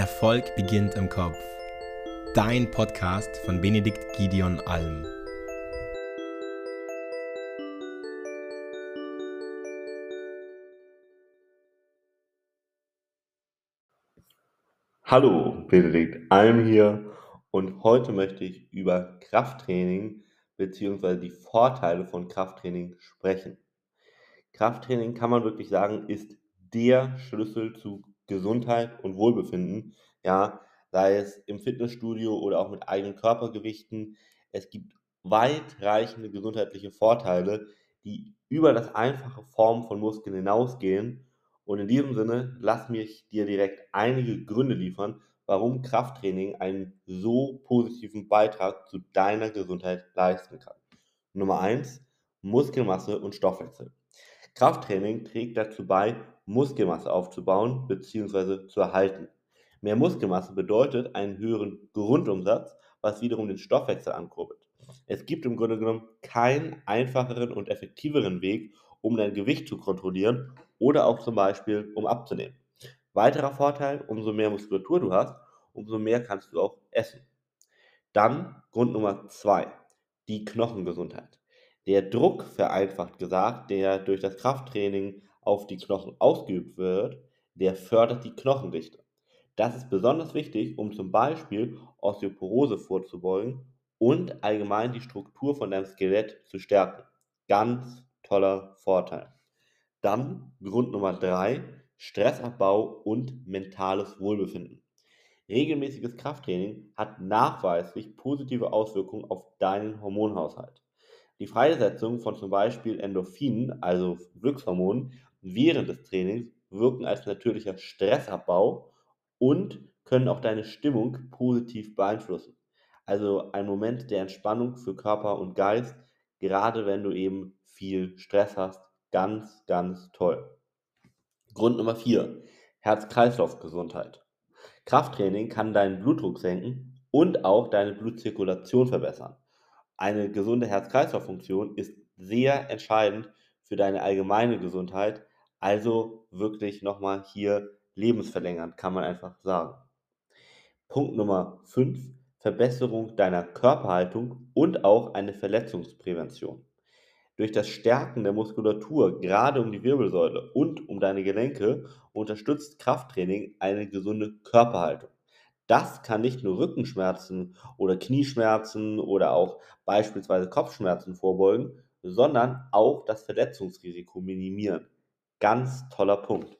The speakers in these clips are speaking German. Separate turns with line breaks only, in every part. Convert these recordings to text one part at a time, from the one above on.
Erfolg beginnt im Kopf. Dein Podcast von Benedikt Gideon Alm.
Hallo, Benedikt Alm hier und heute möchte ich über Krafttraining bzw. die Vorteile von Krafttraining sprechen. Krafttraining kann man wirklich sagen, ist der Schlüssel zu Gesundheit und Wohlbefinden, ja, sei es im Fitnessstudio oder auch mit eigenen Körpergewichten. Es gibt weitreichende gesundheitliche Vorteile, die über das einfache Formen von Muskeln hinausgehen. Und in diesem Sinne, lass mich dir direkt einige Gründe liefern, warum Krafttraining einen so positiven Beitrag zu deiner Gesundheit leisten kann. Nummer 1, Muskelmasse und Stoffwechsel. Krafttraining trägt dazu bei, Muskelmasse aufzubauen bzw. zu erhalten. Mehr Muskelmasse bedeutet einen höheren Grundumsatz, was wiederum den Stoffwechsel ankurbelt. Es gibt im Grunde genommen keinen einfacheren und effektiveren Weg, um dein Gewicht zu kontrollieren oder auch zum Beispiel um abzunehmen. Weiterer Vorteil, umso mehr Muskulatur du hast, umso mehr kannst du auch essen. Dann Grund Nummer zwei, die Knochengesundheit. Der Druck, vereinfacht gesagt, der durch das Krafttraining auf die Knochen ausgeübt wird, der fördert die Knochendichte. Das ist besonders wichtig, um zum Beispiel Osteoporose vorzubeugen und allgemein die Struktur von deinem Skelett zu stärken. Ganz toller Vorteil. Dann Grund Nummer drei: Stressabbau und mentales Wohlbefinden. Regelmäßiges Krafttraining hat nachweislich positive Auswirkungen auf deinen Hormonhaushalt. Die Freisetzung von zum Beispiel Endorphinen, also Glückshormonen, während des Trainings wirken als natürlicher Stressabbau und können auch deine Stimmung positiv beeinflussen. Also ein Moment der Entspannung für Körper und Geist, gerade wenn du eben viel Stress hast. Ganz, ganz toll. Grund Nummer 4. Herz-Kreislauf-Gesundheit. Krafttraining kann deinen Blutdruck senken und auch deine Blutzirkulation verbessern. Eine gesunde Herz-Kreislauf-Funktion ist sehr entscheidend für deine allgemeine Gesundheit, also wirklich nochmal hier lebensverlängernd, kann man einfach sagen. Punkt Nummer 5, Verbesserung deiner Körperhaltung und auch eine Verletzungsprävention. Durch das Stärken der Muskulatur, gerade um die Wirbelsäule und um deine Gelenke, unterstützt Krafttraining eine gesunde Körperhaltung. Das kann nicht nur Rückenschmerzen oder Knieschmerzen oder auch beispielsweise Kopfschmerzen vorbeugen, sondern auch das Verletzungsrisiko minimieren. Ganz toller Punkt.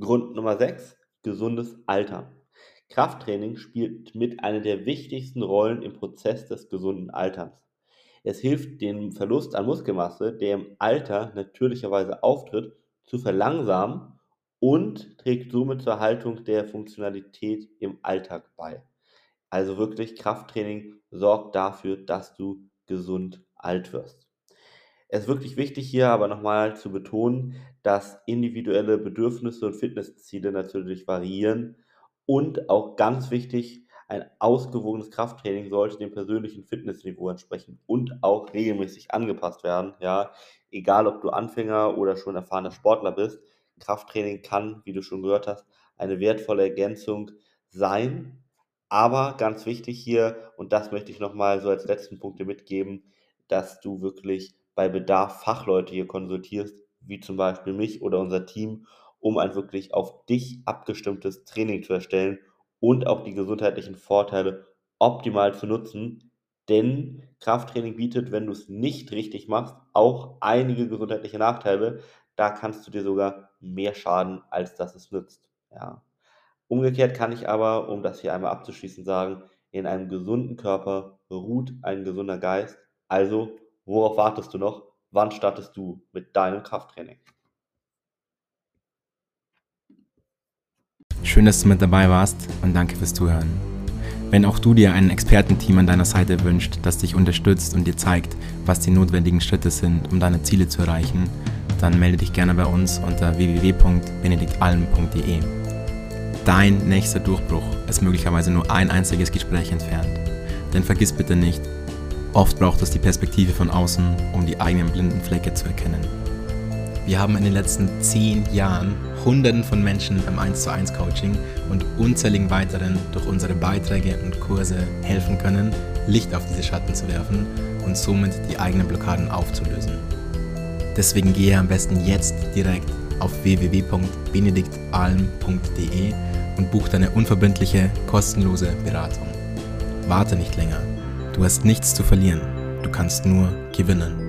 Grund Nummer 6, gesundes Altern. Krafttraining spielt mit einer der wichtigsten Rollen im Prozess des gesunden Alterns. Es hilft, den Verlust an Muskelmasse, der im Alter natürlicherweise auftritt, zu verlangsamen und trägt somit zur Erhaltung der Funktionalität im Alltag bei. Also wirklich Krafttraining sorgt dafür, dass du gesund alt wirst. Es ist wirklich wichtig hier aber nochmal zu betonen, dass individuelle Bedürfnisse und Fitnessziele natürlich variieren und auch ganz wichtig, ein ausgewogenes Krafttraining sollte dem persönlichen Fitnessniveau entsprechen und auch regelmäßig angepasst werden. Ja, egal ob du Anfänger oder schon erfahrener Sportler bist, Krafttraining kann, wie du schon gehört hast, eine wertvolle Ergänzung sein. Aber ganz wichtig hier, und das möchte ich nochmal so als letzten Punkt mitgeben, dass du wirklich bei Bedarf Fachleute hier konsultierst, wie zum Beispiel mich oder unser Team, um ein wirklich auf dich abgestimmtes Training zu erstellen und auch die gesundheitlichen Vorteile optimal zu nutzen. Denn Krafttraining bietet, wenn du es nicht richtig machst, auch einige gesundheitliche Nachteile. Da kannst du dir sogar mehr schaden, als dass es nützt. Ja. Umgekehrt kann ich aber, um das hier einmal abzuschließen, sagen, in einem gesunden Körper ruht ein gesunder Geist. Also, worauf wartest du noch? Wann startest du mit deinem Krafttraining?
Schön, dass du mit dabei warst und danke fürs Zuhören. Wenn auch du dir ein Expertenteam an deiner Seite wünscht, das dich unterstützt und dir zeigt, was die notwendigen Schritte sind, um deine Ziele zu erreichen, dann melde dich gerne bei uns unter www.benediktalm.de. Dein nächster Durchbruch ist möglicherweise nur ein einziges Gespräch entfernt. Denn vergiss bitte nicht, oft braucht es die Perspektive von außen, um die eigenen blinden Flecke zu erkennen. Wir haben in den letzten zehn Jahren Hunderten von Menschen im 1 zu 1 Coaching und unzähligen weiteren durch unsere Beiträge und Kurse helfen können, Licht auf diese Schatten zu werfen und somit die eigenen Blockaden aufzulösen. Deswegen gehe am besten jetzt direkt auf www.benediktalm.de und buch deine unverbindliche, kostenlose Beratung. Warte nicht länger. Du hast nichts zu verlieren. Du kannst nur gewinnen.